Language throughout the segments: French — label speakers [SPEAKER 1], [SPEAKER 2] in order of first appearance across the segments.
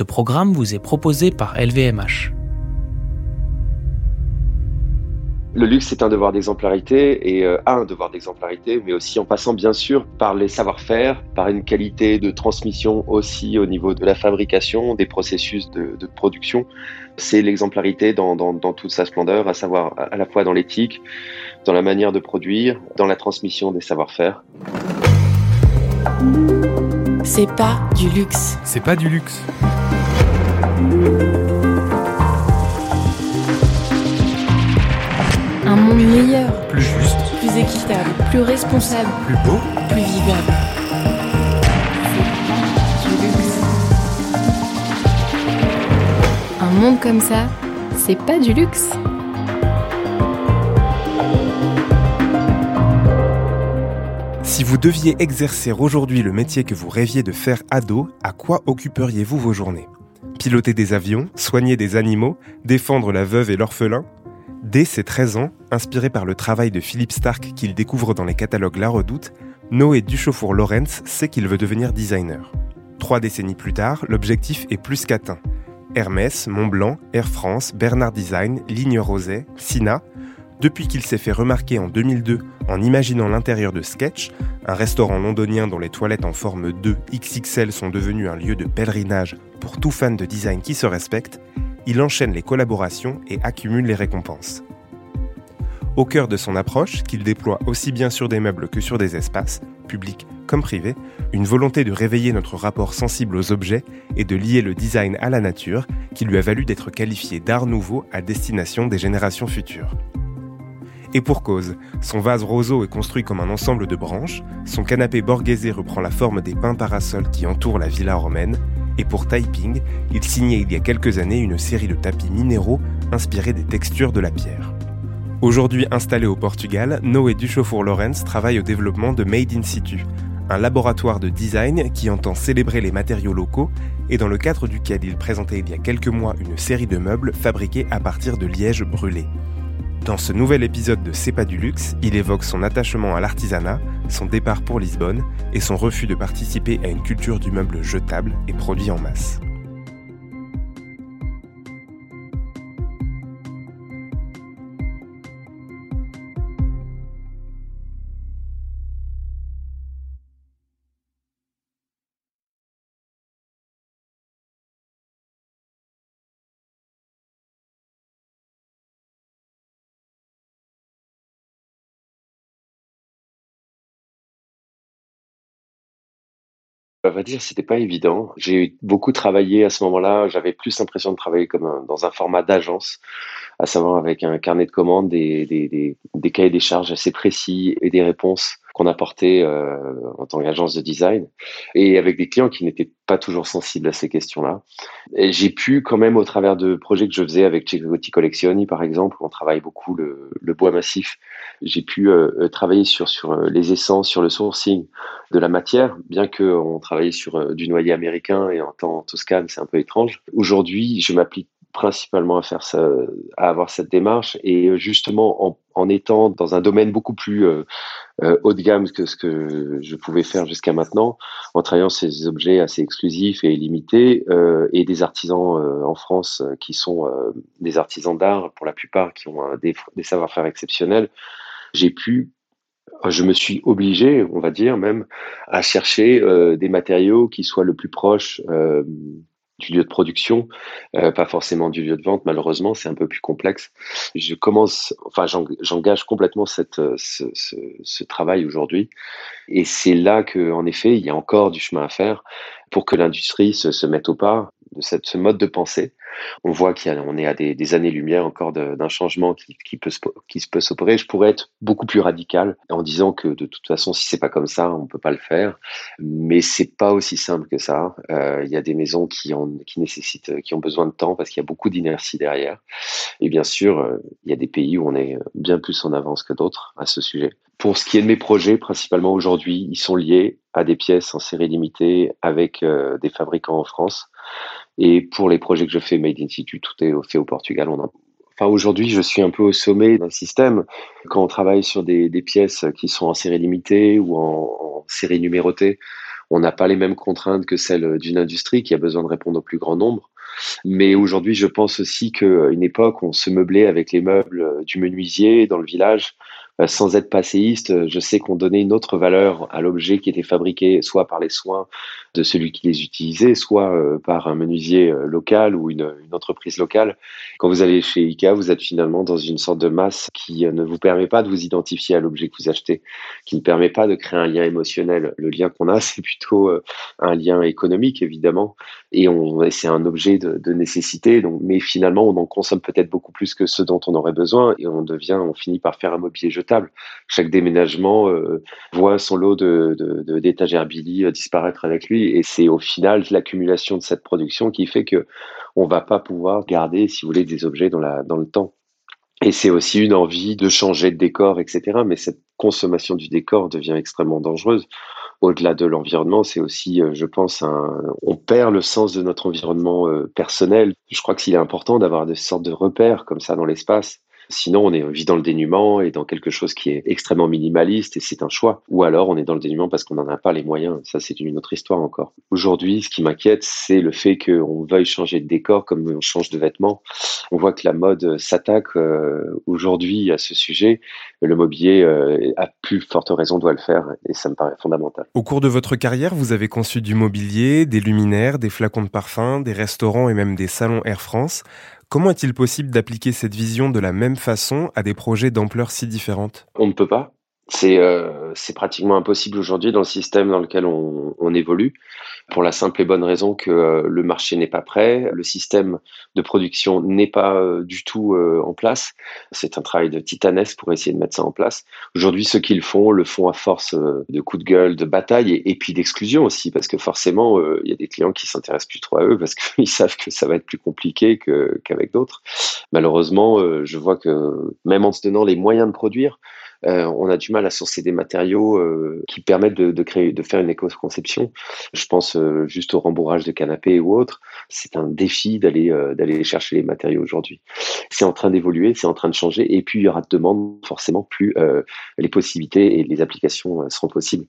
[SPEAKER 1] Ce programme vous est proposé par LVMH.
[SPEAKER 2] Le luxe c'est un devoir d'exemplarité et euh, un devoir d'exemplarité, mais aussi en passant bien sûr par les savoir-faire, par une qualité de transmission aussi au niveau de la fabrication, des processus de, production. C'est l'exemplarité dans, toute sa splendeur, à savoir à la fois dans l'éthique, dans la manière de produire, dans la transmission des savoir-faire.
[SPEAKER 3] C'est pas du luxe.
[SPEAKER 4] C'est pas du luxe.
[SPEAKER 3] Un monde meilleur,
[SPEAKER 4] Plus juste,
[SPEAKER 3] plus équitable, plus responsable,
[SPEAKER 4] plus beau.
[SPEAKER 3] plus vivable. C'est du luxe. Un monde comme ça, c'est pas du luxe.
[SPEAKER 4] Si vous deviez exercer aujourd'hui le métier que vous rêviez de faire ado, à quoi occuperiez-vous vos journées? Piloter des avions, soigner des animaux, défendre la veuve et l'orphelin? Dès ses 13 ans, inspiré par le travail de Philippe Stark qu'il découvre dans les catalogues La Redoute, Noé Duchaufour-Lawrence sait qu'il veut devenir designer. Trois décennies plus tard, l'objectif est plus qu'atteint. Hermès, Montblanc, Air France, Bernard Design, Ligne Roset, Sina, depuis qu'il s'est fait remarquer en 2002 en imaginant l'intérieur de Sketch, un restaurant londonien dont les toilettes en forme 2 XXL sont devenues un lieu de pèlerinage pour tout fan de design qui se respecte, il enchaîne les collaborations et accumule les récompenses. Au cœur de son approche, qu'il déploie aussi bien sur des meubles que sur des espaces, publics comme privés, une volonté de réveiller notre rapport sensible aux objets et de lier le design à la nature, qui lui a valu d'être qualifié d'art nouveau à destination des générations futures. Et pour cause, son vase roseau est construit comme un ensemble de branches, son canapé borghésé reprend la forme des pins parasols qui entourent la villa romaine, et pour Taiping, il signait il y a quelques années une série de tapis minéraux inspirés des textures de la pierre. Aujourd'hui installé au Portugal, Noé Duchaufour-Lawrence travaille au développement de Made in Situ, un laboratoire de design qui entend célébrer les matériaux locaux et dans le cadre duquel il présentait il y a quelques mois une série de meubles fabriqués à partir de liège brûlé. Dans ce nouvel épisode de C'est pas du luxe, il évoque son attachement à l'artisanat, son départ pour Lisbonne et son refus de participer à une culture du meuble jetable et produit en masse.
[SPEAKER 2] À vrai dire, c'était pas évident. J'ai beaucoup travaillé à ce moment-là. J'avais plus l'impression de travailler comme un- dans un format d'agence, à savoir avec un carnet de commandes, des, des, des, des cahiers des charges assez précis et des réponses qu'on apportait euh, en tant qu'agence de design, et avec des clients qui n'étaient pas toujours sensibles à ces questions-là. J'ai pu quand même, au travers de projets que je faisais avec Cecotti Collectioni, par exemple, où on travaille beaucoup le, bois massif, j'ai pu euh, euh, travailler sur, les essences, sur le sourcing de la matière, bien qu'on travaillait sur du noyer américain et en temps Toscane, c'est un peu étrange. Aujourd'hui, je m'applique principalement à faire ça, à avoir cette démarche. Et euh, justement en, étant dans un domaine beaucoup plus euh, euh, haut de gamme que ce que je pouvais faire jusqu'à maintenant, en travaillant ces objets assez exclusifs et limités et des artisans en France qui sont des artisans d'art pour la plupart qui ont des, des savoir-faire exceptionnels, j'ai pu je me suis obligé, on va dire même, à chercher des matériaux qui soient le plus proche du lieu de production, euh, pas forcément du lieu de vente. Malheureusement, c'est un peu plus complexe. Je commence, enfin, j'eng- j'engage complètement cette, euh, ce, ce, ce travail aujourd'hui, et c'est là que, en effet, il y a encore du chemin à faire pour que l'industrie se, se mette au pas de cette, ce mode de pensée. On voit qu'on est à des, années-lumière encore d'un changement qui, qui peut qui peut s'opérer. Je pourrais être beaucoup plus radical en disant que de toute façon, si c'est pas comme ça, on peut pas le faire. Mais c'est pas aussi simple que ça. Euh, Il y a des maisons qui, ont, qui nécessitent, qui ont besoin de temps parce qu'il y a beaucoup d'inertie derrière. Et bien sûr, euh, il y a des pays où on est bien plus en avance que d'autres à ce sujet. Pour ce qui est de mes projets, principalement aujourd'hui, ils sont liés à des pièces en série limitée avec euh, des fabricants en France. Et pour les projets que je fais Made in Situ, tout est fait au Portugal. Enfin, aujourd'hui, je suis un peu au sommet d'un système. Quand on travaille sur des, pièces qui sont en série limitée ou en, en série numérotée, On n'a pas les mêmes contraintes que celles d'une industrie qui a besoin de répondre au plus grand nombre. Mais aujourd'hui, je pense aussi qu'à une époque, on se meublait avec les meubles du menuisier dans le village euh, sans être passéiste, je sais qu'on donnait une autre valeur à l'objet qui était fabriqué soit par les soins de celui qui les utilisait, soit euh, par un menuisier euh, local ou une, entreprise locale. Quand vous allez chez IKEA, vous êtes finalement dans une sorte de masse qui ne vous permet pas de vous identifier à l'objet que vous achetez, qui ne permet pas de créer un lien émotionnel. Le lien qu'on a, c'est plutôt un lien économique, évidemment, et, c'est un objet de, de nécessité. Mais finalement, on en consomme peut-être beaucoup plus que ce dont on aurait besoin, et on devient, on finit par faire un mobilier jetable chaque déménagement euh, voit son lot de, d'étagères Billy euh, disparaître avec lui, et c'est au final l'accumulation de cette production qui fait que on va pas pouvoir garder, si vous voulez, des objets dans, la, dans le temps. Et c'est aussi une envie de changer de décor, etc. Mais cette consommation du décor devient extrêmement dangereuse. Au-delà de l'environnement, c'est aussi, euh, je pense, on perd le sens de notre environnement personnel. Je crois que s'il est important d'avoir des sortes de repères comme ça dans l'espace, Sinon, on est vit dans le dénuement et dans quelque chose qui est extrêmement minimaliste et c'est un choix. Ou alors, on est dans le dénuement parce qu'on n'en a pas les moyens. Ça, c'est une autre histoire encore. Aujourd'hui, ce qui m'inquiète, c'est le fait qu'on veuille changer de décor comme on change de vêtements. On voit que la mode s'attaque euh, aujourd'hui à ce sujet. Le mobilier, euh, à plus forte raison, doit le faire et ça me paraît fondamental.
[SPEAKER 4] Au cours de votre carrière, vous avez conçu du mobilier, des luminaires, des flacons de parfum, des restaurants et même des salons Air France. Comment est-il possible d'appliquer cette vision de la même façon à des projets d'ampleur si différente?
[SPEAKER 2] On ne peut pas. C'est euh, pratiquement impossible aujourd'hui dans le système dans lequel on, évolue, pour la simple et bonne raison que euh, le marché n'est pas prêt, le système de production n'est pas euh, du tout en place. C'est un travail de titanesque pour essayer de mettre ça en place. Aujourd'hui, ceux qui le font, le font à force de coups de gueule, de bataille et, puis d'exclusion aussi, parce que forcément, il y a des clients qui s'intéressent plus trop à eux parce qu'ils savent que ça va être plus compliqué qu'avec d'autres. Malheureusement, je vois que même en se donnant les moyens de produire, on a du mal à sourcer des matériaux euh, qui permettent de, créer, de faire une éco-conception. Je pense euh, juste au rembourrage de canapés ou autre. C'est un défi d'aller d'aller chercher les matériaux aujourd'hui. C'est en train d'évoluer, c'est en train de changer, et puis il y aura de demande forcément plus les possibilités et les applications seront possibles.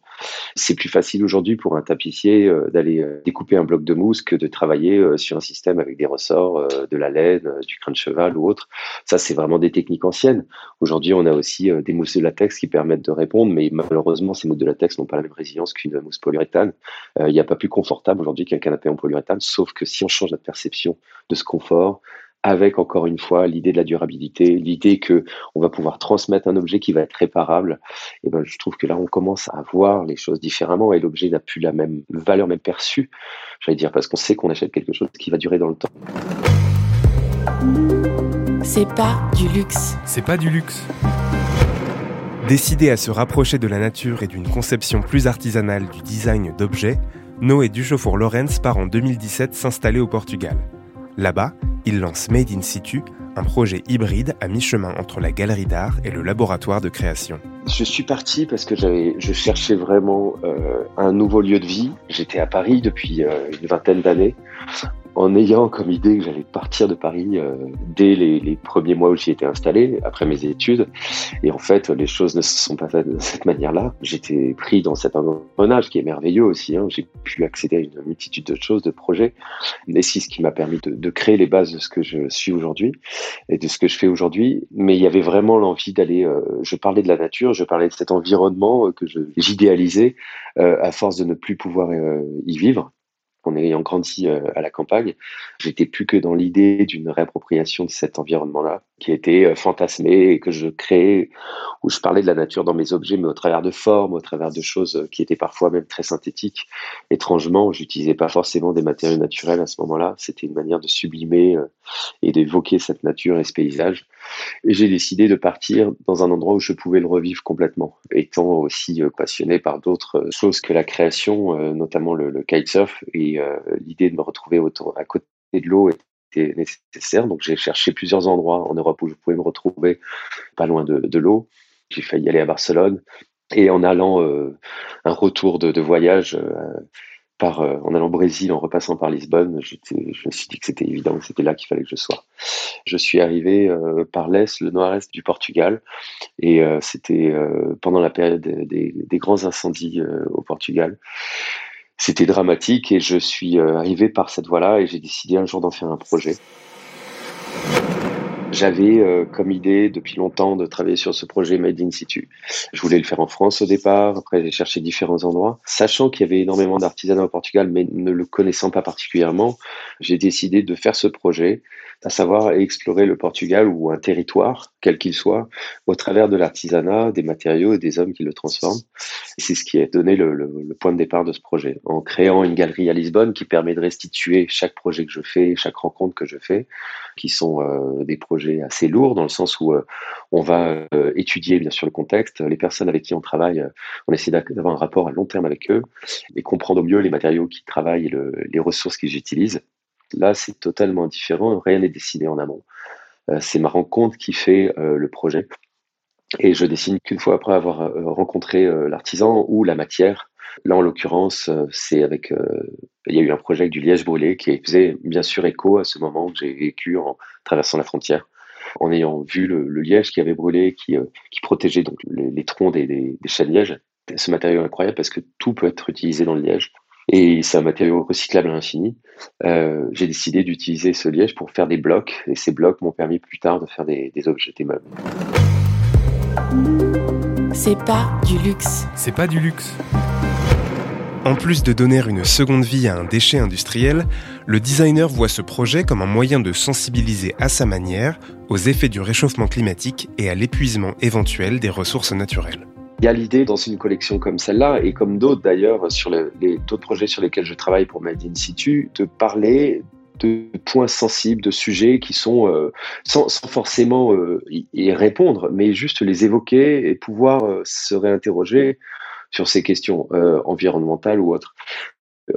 [SPEAKER 2] C'est plus facile aujourd'hui pour un tapissier d'aller découper un bloc de mousse que de travailler sur un système avec des ressorts, de la laine, du crin de cheval ou autre. Ça, c'est vraiment des techniques anciennes. Aujourd'hui, on a aussi des mousses de latex qui permettent de répondre, mais malheureusement, ces mousses de latex n'ont pas la même résilience qu'une mousse polyuréthane. Euh, il n'y a pas plus confortable aujourd'hui qu'un canapé en polyuréthane, sauf que si on change notre perception de ce confort, avec encore une fois l'idée de la durabilité, l'idée que on va pouvoir transmettre un objet qui va être réparable, et ben je trouve que là on commence à voir les choses différemment et l'objet n'a plus la même valeur même perçue, j'allais dire parce qu'on sait qu'on achète quelque chose qui va durer dans le temps.
[SPEAKER 3] C'est pas du luxe.
[SPEAKER 4] C'est pas du luxe. Décidé à se rapprocher de la nature et d'une conception plus artisanale du design d'objets, Noé Duchaufour-Lorenz part en 2017 s'installer au Portugal. Là-bas, il lance Made in Situ, un projet hybride à mi-chemin entre la galerie d'art et le laboratoire de création.
[SPEAKER 2] Je suis parti parce que je cherchais vraiment euh, un nouveau lieu de vie. J'étais à Paris depuis euh, une vingtaine d'années en ayant comme idée que j'allais partir de Paris euh, dès les, les, premiers mois où j'y étais installé, après mes études. Et en fait, les choses ne se sont pas faites de cette manière-là. J'étais pris dans cet engrenage qui est merveilleux aussi. Hein. J'ai pu accéder à une multitude de choses, de projets. Et c'est ce qui m'a permis de, de, créer les bases de ce que je suis aujourd'hui et de ce que je fais aujourd'hui. Mais il y avait vraiment l'envie d'aller... Euh, je parlais de la nature, je parlais de cet environnement euh, que j'idéalisais euh, à force de ne plus pouvoir y vivre en ayant grandi euh, à la campagne, j'étais plus que dans l'idée d'une réappropriation de cet environnement-là, qui était euh, fantasmé et que je créais, où je parlais de la nature dans mes objets, mais au travers de formes, au travers de choses euh, qui étaient parfois même très synthétiques. Étrangement, j'utilisais pas forcément des matériaux naturels à ce moment-là. C'était une manière de sublimer et d'évoquer cette nature et ce paysage. Et j'ai décidé de partir dans un endroit où je pouvais le revivre complètement, étant aussi passionné par d'autres choses que la création, notamment le, le kitesurf et euh, l'idée de me retrouver à côté de l'eau était nécessaire. Donc j'ai cherché plusieurs endroits en Europe où je pouvais me retrouver pas loin de, l'eau. J'ai failli aller à Barcelone. Et en allant euh, un retour de, voyage euh, par, en allant au Brésil, en repassant par Lisbonne, je me suis dit que c'était évident, que c'était là qu'il fallait que je sois. Je suis arrivé par l'est, le nord-est du Portugal, et c'était pendant la période des, des grands incendies au Portugal. c'était dramatique et je suis arrivé par cette voie-là et j'ai décidé un jour d'en faire un projet. J'avais euh, comme idée depuis longtemps de travailler sur ce projet Made in Situ. Je voulais le faire en France au départ, après j'ai cherché différents endroits. Sachant qu'il y avait énormément d'artisanat au Portugal, mais ne le connaissant pas particulièrement, j'ai décidé de faire ce projet, à savoir explorer le Portugal ou un territoire, quel qu'il soit, au travers de l'artisanat, des matériaux et des hommes qui le transforment. C'est ce qui a donné le, le, le, point de départ de ce projet. En créant une galerie à Lisbonne qui permet de restituer chaque projet que je fais, chaque rencontre que je fais, qui sont euh, des projets assez lourds dans le sens où euh, on va euh, étudier bien sûr le contexte, les personnes avec qui on travaille, on essaie d'avoir un rapport à long terme avec eux et comprendre au mieux les matériaux qu'ils travaillent et le, les ressources qu'ils utilisent. Là, c'est totalement différent, rien n'est décidé en amont. c'est ma rencontre qui fait le projet. Et je dessine qu'une fois après avoir rencontré l'artisan ou la matière Là, en l'occurrence, euh, c'est avec. Euh, il y a eu un projet avec du liège brûlé qui faisait bien sûr écho à ce moment que j'ai vécu en traversant la frontière, en ayant vu le, liège qui avait brûlé, qui, euh, protégeait donc les, troncs des, des, des de liège. Ce matériau est incroyable parce que tout peut être utilisé dans le liège. Et c'est un matériau recyclable à l'infini. Euh, j'ai décidé d'utiliser ce liège pour faire des blocs, et ces blocs m'ont permis plus tard de faire des, des objets, des meubles.
[SPEAKER 3] C'est pas du luxe.
[SPEAKER 4] C'est pas du luxe. En plus de donner une seconde vie à un déchet industriel, le designer voit ce projet comme un moyen de sensibiliser à sa manière aux effets du réchauffement climatique et à l'épuisement éventuel des ressources naturelles.
[SPEAKER 2] Il y a l'idée dans une collection comme celle-là, et comme d'autres d'ailleurs, sur les d'autres projets sur lesquels je travaille pour Made in Situ, de parler de points sensibles, de sujets qui sont euh, sans, forcément euh, y, répondre, mais juste les évoquer et pouvoir euh, se réinterroger sur ces questions environnementales ou autres.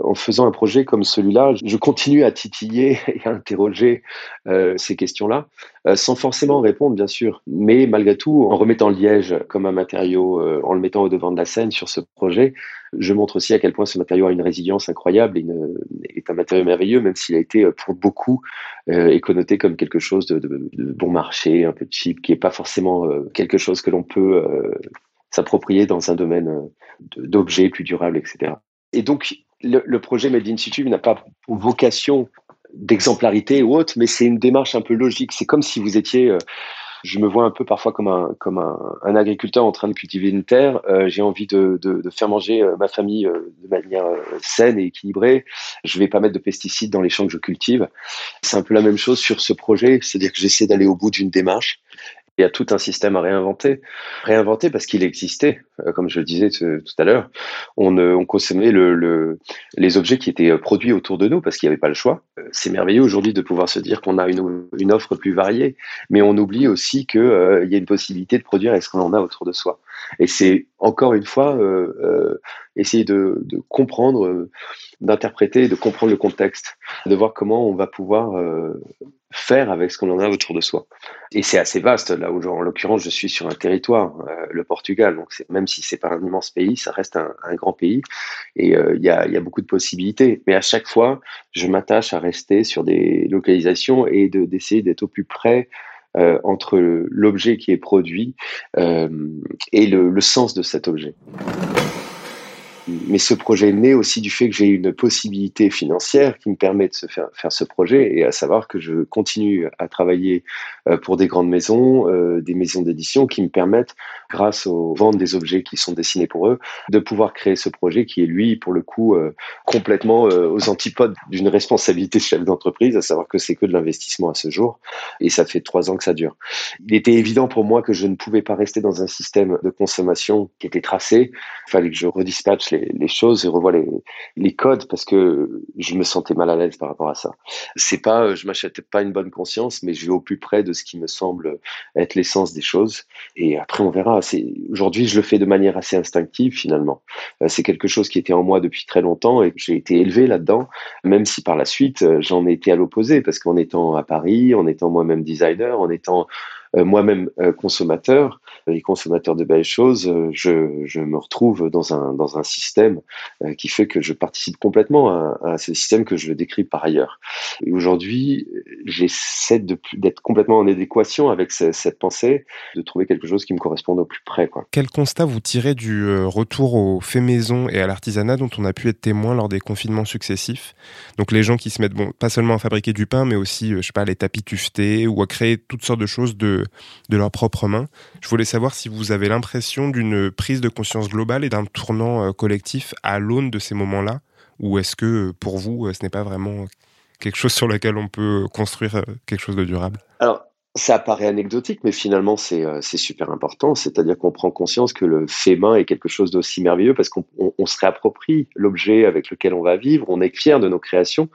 [SPEAKER 2] En faisant un projet comme celui-là, je continue à titiller et à interroger euh, ces questions-là, euh, sans forcément répondre, bien sûr, mais malgré tout, en remettant liège comme un matériau, euh, en le mettant au devant de la scène sur ce projet, je montre aussi à quel point ce matériau a une résilience incroyable et est un matériau merveilleux, même s'il a été pour beaucoup euh, connoté comme quelque chose de, de, bon marché, un peu cheap, qui n'est pas forcément quelque chose que l'on peut s'approprier dans un domaine d'objets plus durables, etc. Et donc, le, projet Made in Situ n'a pas vocation d'exemplarité ou autre, mais c'est une démarche un peu logique. C'est comme si vous étiez, euh, je me vois un peu parfois comme un, agriculteur en train de cultiver une terre. Euh, j'ai envie de, faire manger ma famille de manière saine et équilibrée. Je vais pas mettre de pesticides dans les champs que je cultive. C'est un peu la même chose sur ce projet, c'est-à-dire que j'essaie d'aller au bout d'une démarche il y a tout un système à réinventer. Réinventer parce qu'il existait, euh, comme je le disais tout à l'heure. On, on consommait le, le, les objets qui étaient euh, produits autour de nous parce qu'il n'y avait pas le choix. Euh, c'est merveilleux aujourd'hui de pouvoir se dire qu'on a une, offre plus variée, mais on oublie aussi qu'il euh, y a une possibilité de produire avec ce qu'on en a autour de soi. Et c'est encore une fois euh, euh, essayer de, de comprendre, d'interpréter, de comprendre le contexte, de voir comment on va pouvoir faire avec ce qu'on en a autour de soi. Et c'est assez vaste là où, en l'occurrence, je suis sur un territoire, euh, le Portugal. Donc même si c'est pas un immense pays, ça reste un, grand pays et euh, il y, a, beaucoup de possibilités. Mais à chaque fois, je m'attache à rester sur des localisations et de d'essayer d'être au plus près euh, entre l'objet qui est produit euh, et le sens de cet objet mais ce projet est né aussi du fait que j'ai une possibilité financière qui me permet de se faire, faire ce projet et à savoir que je continue à travailler euh, pour des grandes maisons, euh, des maisons d'édition qui me permettent, grâce aux ventes des objets qui sont dessinés pour eux, de pouvoir créer ce projet qui est lui, pour le coup, euh, complètement aux antipodes d'une responsabilité de chef d'entreprise, à savoir que c'est que de l'investissement à ce jour et ça fait trois ans que ça dure. Il était évident pour moi que je ne pouvais pas rester dans un système de consommation qui était tracé. Il fallait que je redispatche les, choses et revois les, codes parce que je me sentais mal à l'aise par rapport à ça. C'est pas, euh, je m'achète pas une bonne conscience, mais je vais au plus près de ce qui me semble être l'essence des choses. Et après, on verra. Aujourd'hui, je le fais de manière assez instinctive finalement. Euh, c'est quelque chose qui était en moi depuis très longtemps et j'ai été élevé là-dedans, même si par la suite euh, j'en ai été à l'opposé parce qu'en étant à Paris, en étant moi-même designer, en étant moi-même euh, consommateur et consommateur de belles choses, euh, je, me retrouve dans un, dans un système qui fait que je participe complètement à, à ce système que je décris par ailleurs. Et aujourd'hui, j'essaie d'être complètement en adéquation avec cette pensée, de trouver quelque chose qui me corresponde au plus près. Quoi.
[SPEAKER 4] Quel constat vous tirez du euh, retour au fait maison et à l'artisanat dont on a pu être témoin lors des confinements successifs? Donc les gens qui se mettent, bon, pas seulement à fabriquer du pain, mais aussi, euh, je sais pas, les tapis tuftés ou à créer toutes sortes de choses de, de leurs propres mains. Je voulais savoir si vous avez l'impression d'une prise de conscience globale et d'un tournant euh, collectif à l'aune de ces moments-là ou est-ce que pour vous, ce n'est pas vraiment quelque chose sur lequel on peut construire quelque chose de durable?
[SPEAKER 2] Ça paraît anecdotique, mais finalement, c'est euh, super important. C'est-à-dire qu'on prend conscience que le fait main est quelque chose d'aussi merveilleux parce qu'on on, se réapproprie l'objet avec lequel on va vivre. On est fier de nos créations.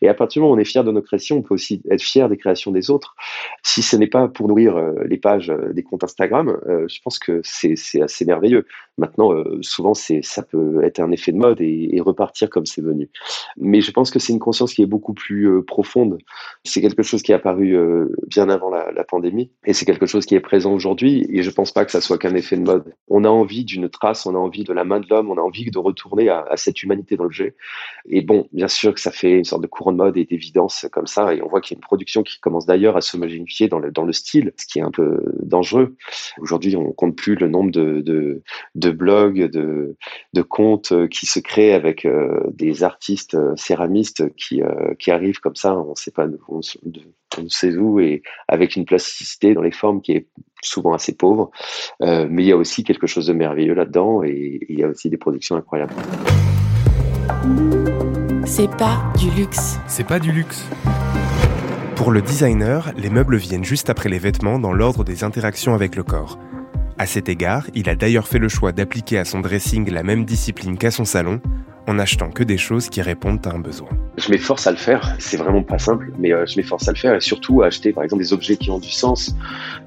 [SPEAKER 2] Et à partir du moment où on est fier de nos créations, on peut aussi être fier des créations des autres. Si ce n'est pas pour nourrir euh, les pages euh, des comptes Instagram, je pense que c'est assez merveilleux. Maintenant, souvent, ça peut être un effet de mode et repartir comme c'est venu. Mais je pense que c'est une conscience qui est beaucoup plus profonde. C'est quelque chose qui est apparu bien avant la la, pandémie. Et c'est quelque chose qui est présent aujourd'hui. Et je pense pas que ça soit qu'un effet de mode. On a envie d'une trace, on a envie de la main de l'homme, on a envie de retourner à, cette humanité dans l'objet. Et bon, bien sûr que ça fait une sorte de courant de mode et d'évidence comme ça. Et on voit qu'il y a une production qui commence d'ailleurs à s'homogénéifier dans le, dans le style, ce qui est un peu dangereux. Aujourd'hui, on compte plus le nombre de, de, blogs, de, de comptes qui se créent avec euh, des artistes euh, céramistes qui, euh, qui arrivent comme ça. On sait pas, on ne sait où et avec une plasticité dans les formes qui est souvent assez pauvre. Euh, mais il y a aussi quelque chose de merveilleux là-dedans et, il y a aussi des productions incroyables.
[SPEAKER 3] C'est pas du luxe.
[SPEAKER 4] C'est pas du luxe. Pour le designer, les meubles viennent juste après les vêtements dans l'ordre des interactions avec le corps. À cet égard, il a d'ailleurs fait le choix d'appliquer à son dressing la même discipline qu'à son salon, en achetant que des choses qui répondent à un besoin.
[SPEAKER 2] Je m'efforce à le faire, c'est vraiment pas simple, mais euh, je m'efforce à le faire et surtout à acheter par exemple des objets qui ont du sens,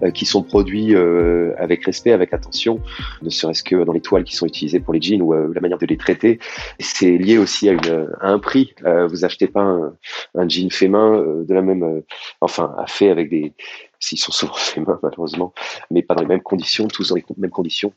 [SPEAKER 2] euh, qui sont produits euh, avec respect, avec attention, ne serait-ce que dans les toiles qui sont utilisées pour les jeans ou la manière de les traiter. C'est lié aussi à, un prix. vous achetez pas un, un jean fait main de la même, enfin, fait avec des, s'ils sont souvent faits main malheureusement, mais pas dans les mêmes conditions, tous dans les mêmes conditions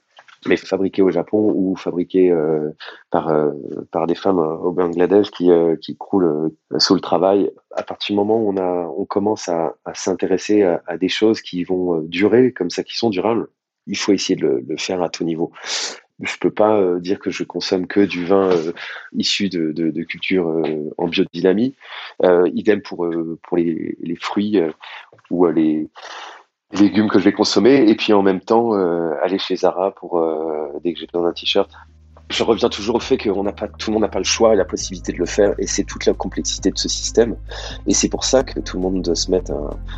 [SPEAKER 2] mais fabriqué au Japon ou fabriqué euh, par euh, par des femmes euh, au Bangladesh qui qui croulent sous le travail. À partir du moment où on a on commence à, à s'intéresser à, des choses qui vont durer comme ça, qui sont durables, il faut essayer de le, faire à tout niveau. Je peux pas dire que je consomme que du vin issu de, de, de culture en biodynamie. idem pour pour les, les fruits ou les les légumes que je vais consommer et puis en même temps euh, aller chez Zara pour euh, dès que j'ai besoin d'un t-shirt. Je reviens toujours au fait que n'a pas, tout le monde n'a pas le choix et la possibilité de le faire et c'est toute la complexité de ce système et c'est pour ça que tout le monde doit se mettre,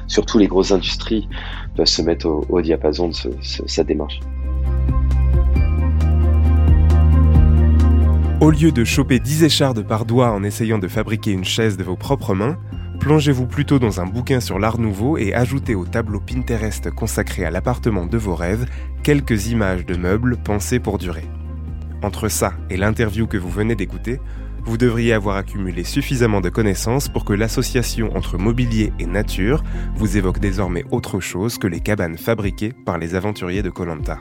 [SPEAKER 2] surtout les grosses industries, doivent se mettre au, diapason de sa démarche.
[SPEAKER 4] Au lieu de choper 10 échardes par doigt en essayant de fabriquer une chaise de vos propres mains, Plongez-vous plutôt dans un bouquin sur l'art nouveau et ajoutez au tableau Pinterest consacré à l'appartement de vos rêves quelques images de meubles pensés pour durer. Entre ça et l'interview que vous venez d'écouter, vous devriez avoir accumulé suffisamment de connaissances pour que l'association entre mobilier et nature vous évoque désormais autre chose que les cabanes fabriquées par les aventuriers de Colanta.